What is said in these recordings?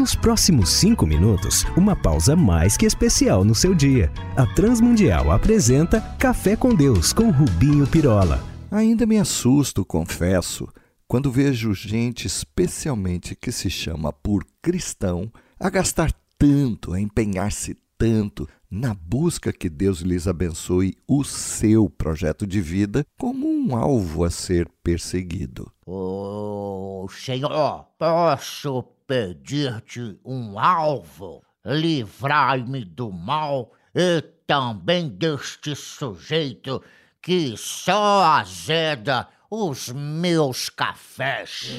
Nos próximos cinco minutos, uma pausa mais que especial no seu dia. A Transmundial apresenta Café com Deus com Rubinho Pirola. Ainda me assusto, confesso, quando vejo gente, especialmente que se chama por cristão, a gastar tanto, a empenhar-se tanto na busca que Deus lhes abençoe o seu projeto de vida como um alvo a ser perseguido. Oh, Senhor, posso pedir-te um alvo? Livrai-me do mal e também deste sujeito que só azeda os meus cafés.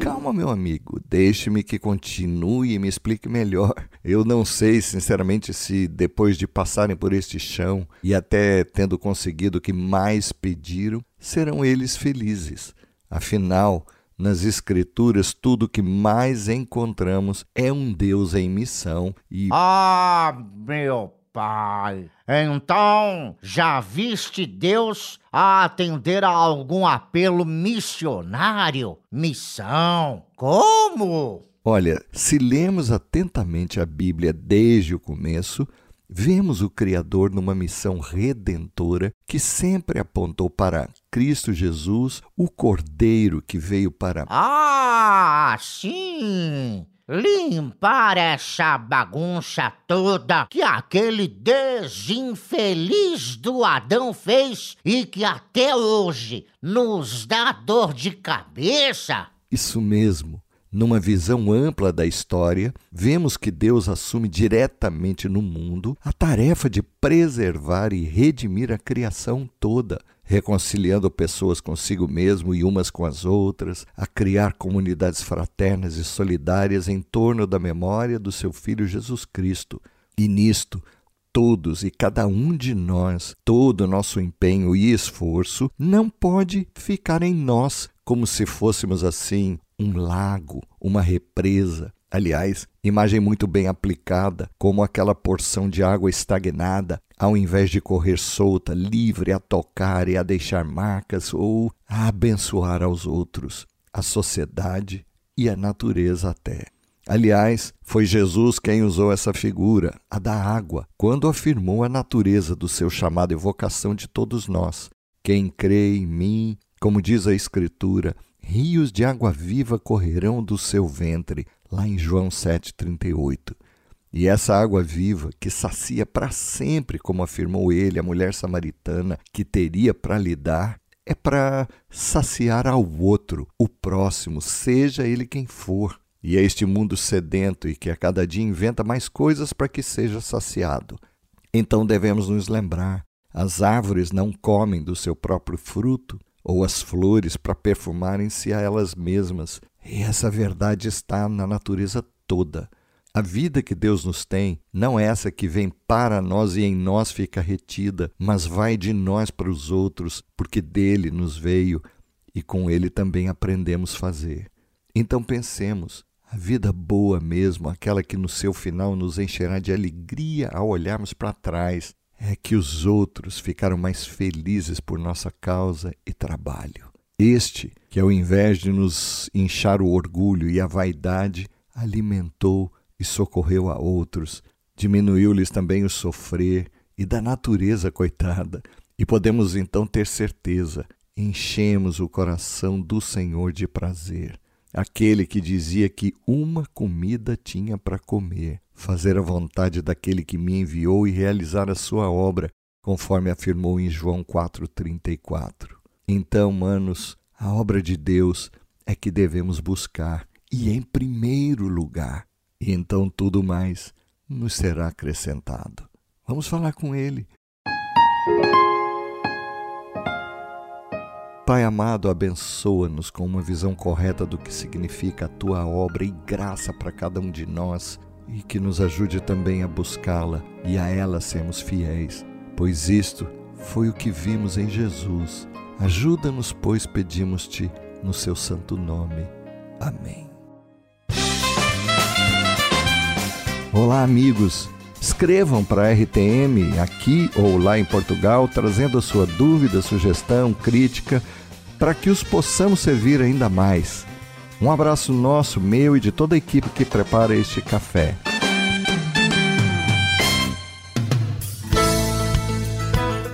Calma, meu amigo, deixe-me que continue e me explique melhor. Eu não sei, sinceramente, se depois de passarem por este chão e até tendo conseguido o que mais pediram, serão eles felizes. Afinal, nas Escrituras, tudo que mais encontramos é um Deus em missão e. Ah, meu Pai, então já viste Deus a atender a algum apelo missionário? Missão? Como? Olha, se lemos atentamente a Bíblia desde o começo, vemos o Criador numa missão redentora que sempre apontou para Cristo Jesus, o Cordeiro que veio para. Ah, sim! Limpar essa bagunça toda que aquele desinfeliz do Adão fez e que até hoje nos dá dor de cabeça? Isso mesmo. Numa visão ampla da história, vemos que Deus assume diretamente no mundo a tarefa de preservar e redimir a criação toda, reconciliando pessoas consigo mesmo e umas com as outras, a criar comunidades fraternas e solidárias em torno da memória do seu Filho Jesus Cristo. E nisto, todos e cada um de nós, todo o nosso empenho e esforço não pode ficar em nós como se fôssemos assim um lago, uma represa. Aliás, imagem muito bem aplicada, como aquela porção de água estagnada, ao invés de correr solta, livre a tocar e a deixar marcas ou a abençoar aos outros, a sociedade e a natureza até. Aliás, foi Jesus quem usou essa figura, a da água, quando afirmou a natureza do seu chamado e vocação de todos nós. Quem crê em mim, como diz a Escritura, rios de água viva correrão do seu ventre, lá em João 7,38. E essa água viva, que sacia para sempre, como afirmou ele, a mulher samaritana, que teria para lhe dar, é para saciar ao outro, o próximo, seja ele quem for. E é este mundo sedento e que a cada dia inventa mais coisas para que seja saciado. Então devemos nos lembrar: as árvores não comem do seu próprio fruto, ou as flores para perfumarem-se a elas mesmas. E essa verdade está na natureza toda. A vida que Deus nos tem não é essa que vem para nós e em nós fica retida, mas vai de nós para os outros, porque dele nos veio e com ele também aprendemos fazer. Então pensemos, a vida boa mesmo, aquela que no seu final nos encherá de alegria ao olharmos para trás, é que os outros ficaram mais felizes por nossa causa e trabalho. Este, que ao invés de nos inchar o orgulho e a vaidade, alimentou e socorreu a outros, diminuiu-lhes também o sofrer e da natureza coitada, e podemos então ter certeza, enchemos o coração do Senhor de prazer. Aquele que dizia que uma comida tinha para comer, fazer a vontade daquele que me enviou e realizar a sua obra, conforme afirmou em João 4,34. Então, manos, a obra de Deus é que devemos buscar, e em primeiro lugar, e então tudo mais nos será acrescentado. Vamos falar com Ele. Pai amado, abençoa-nos com uma visão correta do que significa a tua obra e graça para cada um de nós e que nos ajude também a buscá-la e a ela sermos fiéis, pois isto foi o que vimos em Jesus. Ajuda-nos, pois pedimos-te no seu santo nome. Amém. Olá, amigos. Escrevam para a RTM aqui ou lá em Portugal, trazendo a sua dúvida, sugestão, crítica, para que os possamos servir ainda mais. Um abraço nosso, meu e de toda a equipe que prepara este café.